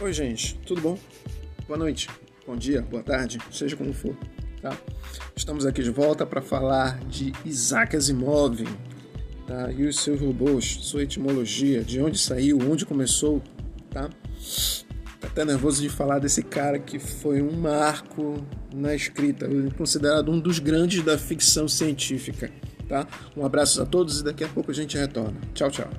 Oi, gente, tudo bom? Boa noite, bom dia, boa tarde, seja como for, tá? Estamos aqui de volta para falar de Isaac Asimov, tá? E os seus robôs, sua etimologia, de onde saiu, onde começou, tá? Tá até nervoso de falar desse cara que foi um marco na escrita, considerado um dos grandes da ficção científica, tá? Um abraço a todos e daqui a pouco a gente retorna. Tchau, tchau.